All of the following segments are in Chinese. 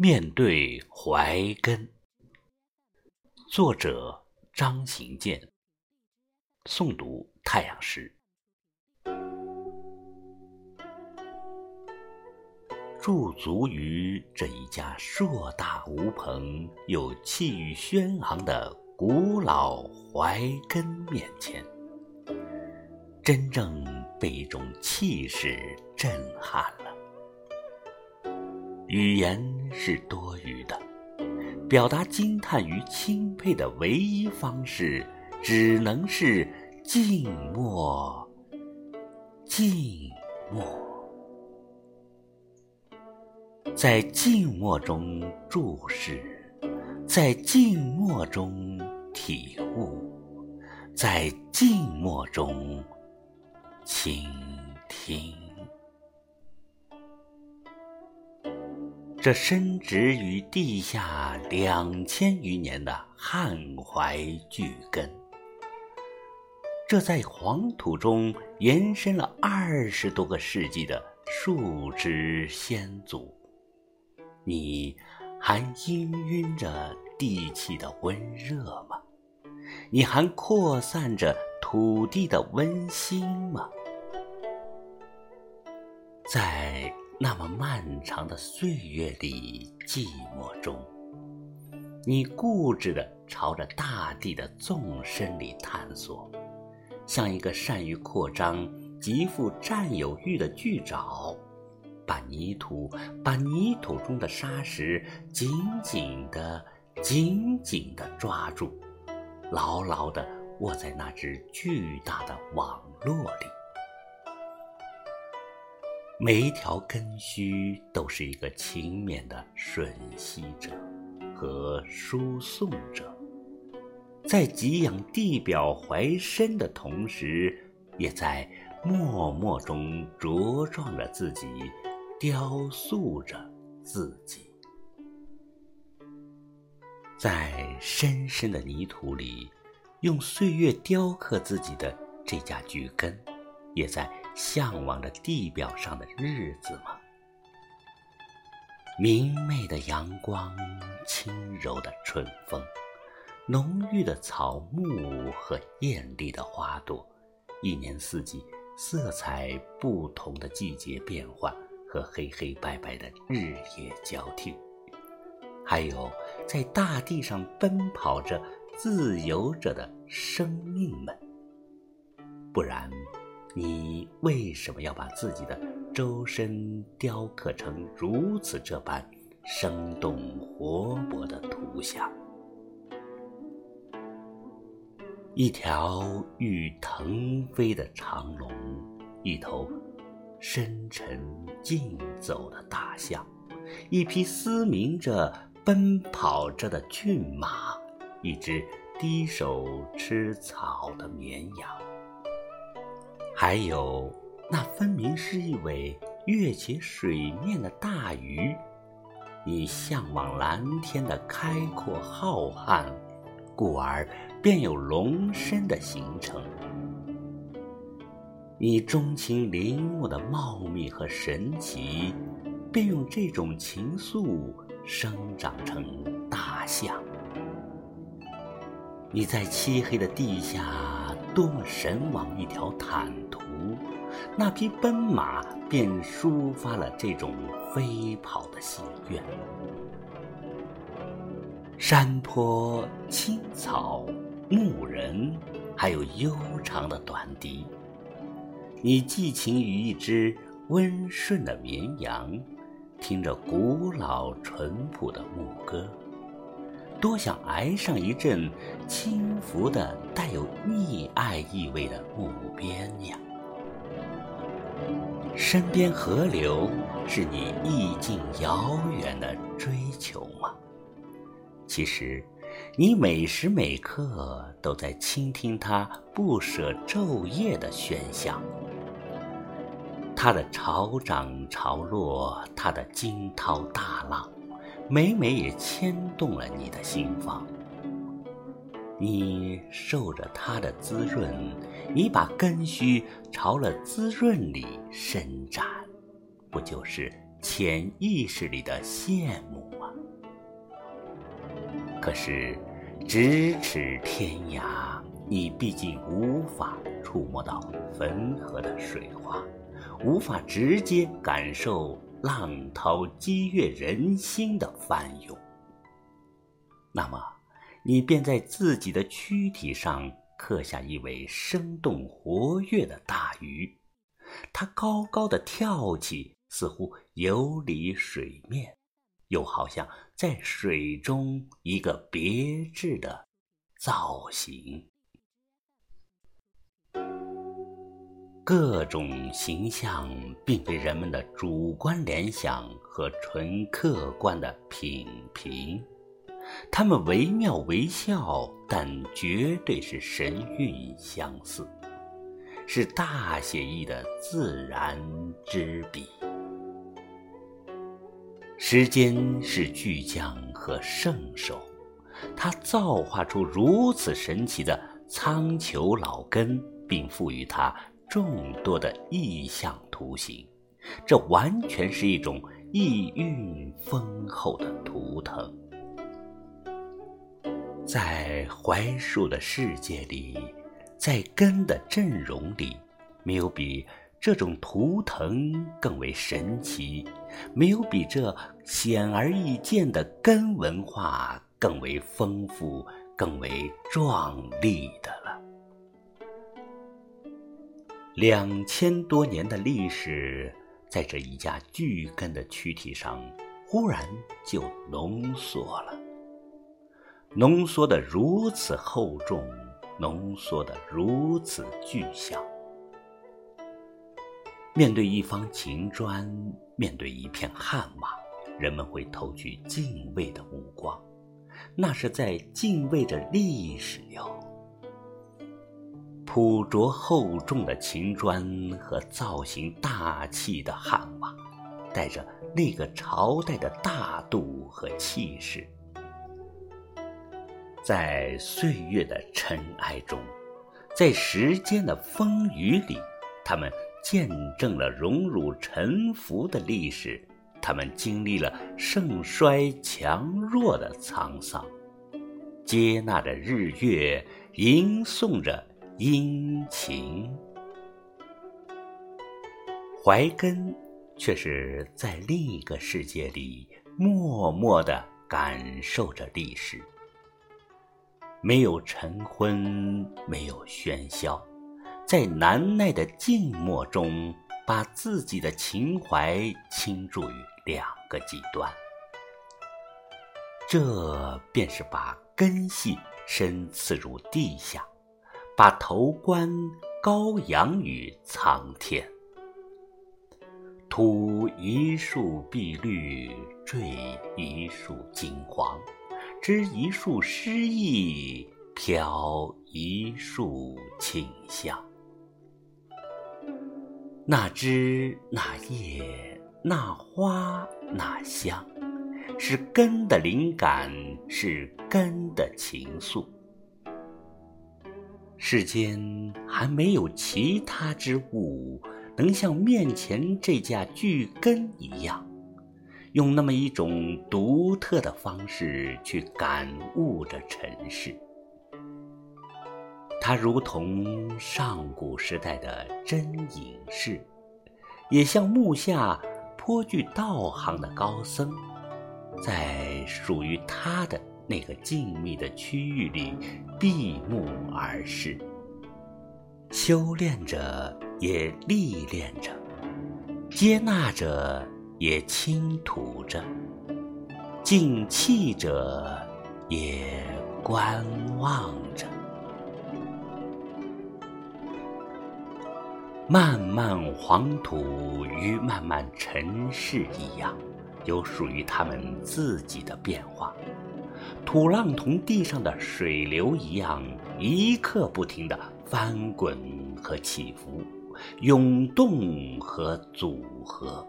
面对怀根，作者张行健，诵读太阳石。驻足于这一家硕大无朋又气宇轩昂的古老怀根面前，真正被一种气势震撼了。语言是多余的，表达惊叹与钦佩的唯一方式，只能是静默，静默，在静默中注视，在静默中体悟，在静默中倾听。这深植于地下两千余年的汉怀巨根，这在黄土中延伸了二十多个世纪的树枝先祖，你还氤氲着地气的温热吗？你还扩散着土地的温馨吗？在。那么漫长的岁月里，寂寞中，你固执地朝着大地的纵深里探索，像一个善于扩张、极富占有欲的巨爪，把泥土、把泥土中的沙石紧紧地、紧紧地抓住，牢牢地握在那只巨大的网络里。每一条根须都是一个勤勉的吮吸者和输送者，在给养地表怀深的同时，也在默默中茁壮着自己，雕塑着自己。在深深的泥土里，用岁月雕刻自己的这家巨根，也在。向往着地表上的日子吗？明媚的阳光，轻柔的春风，浓郁的草木和艳丽的花朵，一年四季色彩不同的季节变换和黑黑白白的日夜交替，还有在大地上奔跑着、自由着的生命们，不然。你为什么要把自己的周身雕刻成如此这般生动活泼的图像？一条欲腾飞的长龙，一头深沉竞走的大象，一匹嘶鸣着奔跑着的骏马，一只低首吃草的绵羊。还有那分明是一尾跃起水面的大鱼，你向往蓝天的开阔浩瀚，故而便有龙身的形成。你钟情林木的茂密和神奇，便用这种情愫生长成大象。你在漆黑的地下。多么神往一条坦途，那匹奔马便抒发了这种飞跑的心愿。山坡、青草、牧人，还有悠长的短笛，你寄情于一只温顺的绵羊，听着古老淳朴的牧歌。多想挨上一阵轻拂的带有溺爱意味的木鞭呀！身边河流是你意境遥远的追求吗？其实，你每时每刻都在倾听它不舍昼夜的喧响，它的潮涨潮落，它的惊涛大浪。每每也牵动了你的心房，你受着它的滋润，你把根须朝了滋润里伸展，不就是潜意识里的羡慕吗？可是，咫尺天涯，你毕竟无法触摸到汾河的水花，无法直接感受浪涛激越人心的翻涌。那么，你便在自己的躯体上刻下一尾生动活跃的大鱼，它高高的跳起，似乎游离水面。又好像在水中一个别致的造型，各种形象并非人们的主观联想和纯客观的品评，它们惟妙惟肖，但绝对是神韵相似，是大写意的自然之笔。时间是巨匠和圣手，他造化出如此神奇的苍穹老根，并赋予它众多的意象图形，这完全是一种意蕴丰厚的图腾。在槐树的世界里，在根的阵容里，没有比。这种图腾更为神奇，没有比这显而易见的根文化更为丰富、更为壮丽的了。两千多年的历史，在这一家巨根的躯体上，忽然就浓缩了，浓缩的如此厚重，浓缩的如此具象。面对一方秦砖，面对一片汉瓦，人们会投去敬畏的目光，那是在敬畏着历史哟。朴拙厚重的秦砖和造型大气的汉瓦，带着那个朝代的大度和气势，在岁月的尘埃中，在时间的风雨里，他们。见证了荣辱沉浮的历史，他们经历了盛衰强弱的沧桑，接纳着日月，吟诵着殷勤。怀根却是在另一个世界里默默地感受着历史，没有晨昏，没有喧嚣。在难耐的静默中，把自己的情怀倾注于两个极端，这便是把根系深刺入地下，把头冠高扬于苍天。吐一树碧绿，坠一树金黄，织一树诗意，飘一树清香。那枝那叶那花那香，是根的灵感，是根的情愫。世间还没有其他之物，能像面前这架巨根一样，用那么一种独特的方式去感悟着尘世。它如同上古时代的真隐士，也像木下颇具道行的高僧，在属于他的那个静谧的区域里闭目而视，修炼着也历练着，接纳着也倾吐着，静气者也观望着。漫漫黄土与漫漫尘世一样，有属于他们自己的变化。土浪同地上的水流一样，一刻不停的翻滚和起伏，涌动和组合。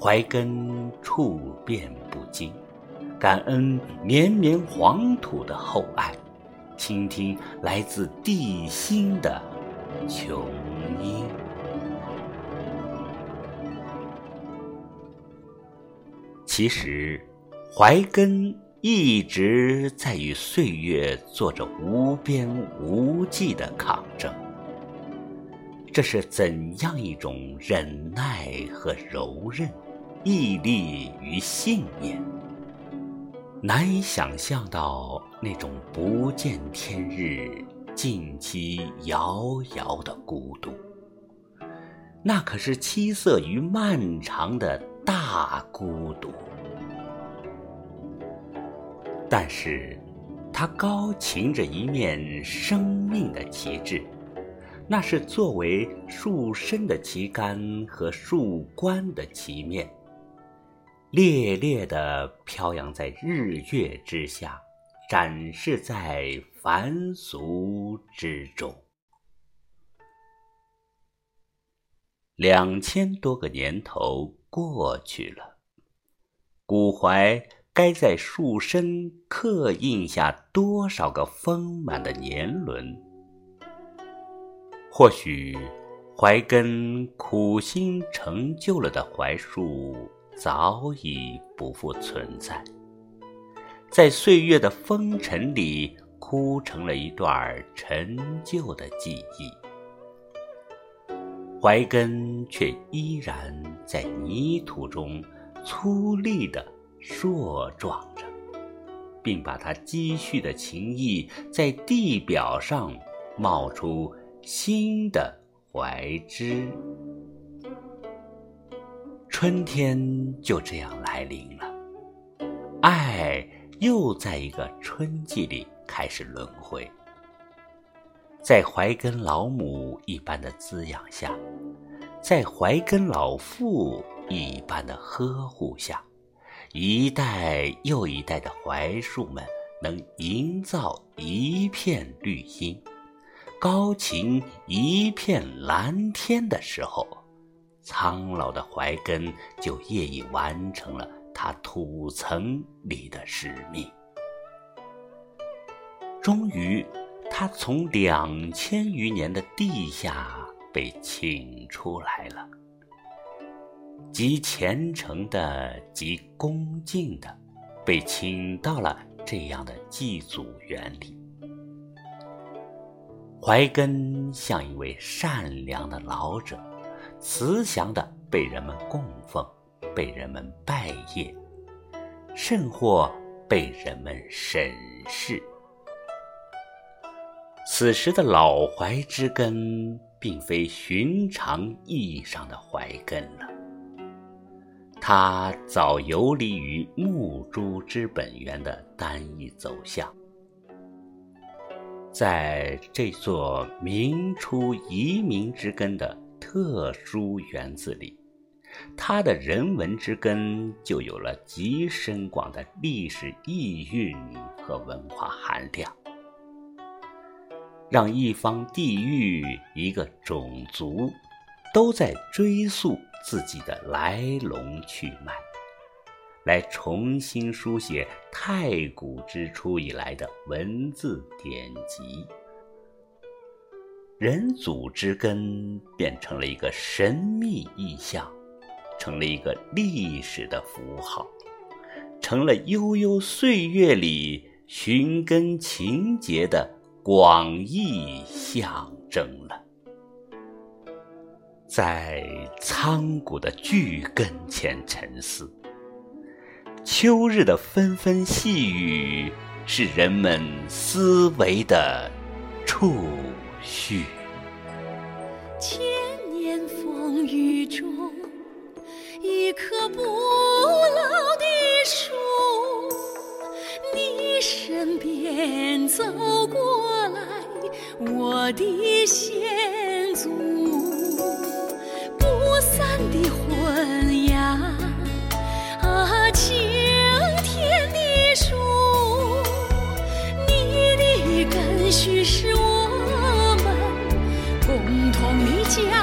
怀根处变不惊，感恩绵绵黄土的厚爱，倾听来自地心的。琼音。其实，怀根一直在与岁月做着无边无际的抗争。这是怎样一种忍耐和柔韧，毅力与信念？难以想象到那种不见天日、近期遥遥的孤独。那可是凄涩与漫长的大孤独。但是，他高擎着一面生命的旗帜。那是作为树身的旗杆和树冠的旗面，烈烈地飘扬在日月之下，展示在凡俗之中。两千多个年头过去了，古槐该在树身刻印下多少个丰满的年轮？或许，槐根苦心成就了的槐树早已不复存在，在岁月的风尘里枯成了一段陈旧的记忆。槐根却依然在泥土中粗粝地硕壮着，并把它积蓄的情谊在地表上冒出。新的怀枝，春天就这样来临了，爱又在一个春季里开始轮回，在怀根老母一般的滋养下，在怀根老父一般的呵护下，一代又一代的槐树们能营造一片绿荫。高擎一片蓝天的时候，苍老的槐根就业已完成了它土层里的使命。终于，它从两千余年的地下被请出来了，极虔诚的、极恭敬的，被请到了这样的祭祖园里。槐根像一位善良的老者，慈祥的被人们供奉，被人们拜谒，甚或被人们审视。此时的老槐之根，并非寻常意义上的槐根了，它早游离于木株之本源的单一走向。在这座明初移民之根的特殊园子里，它的人文之根就有了极深广的历史意蕴和文化含量，让一方地域、一个种族都在追溯自己的来龙去脉。来重新书写太古之初以来的文字典籍，人祖之根变成了一个神秘意象，成了一个历史的符号，成了悠悠岁月里寻根情结的广义象征了。在苍古的巨根前沉思。秋日的纷纷细雨，是人们思维的触须。千年风雨中，一棵不老的树，你身边走过来，我的先祖。的婚呀啊青天的树你的根须是我们共同的家。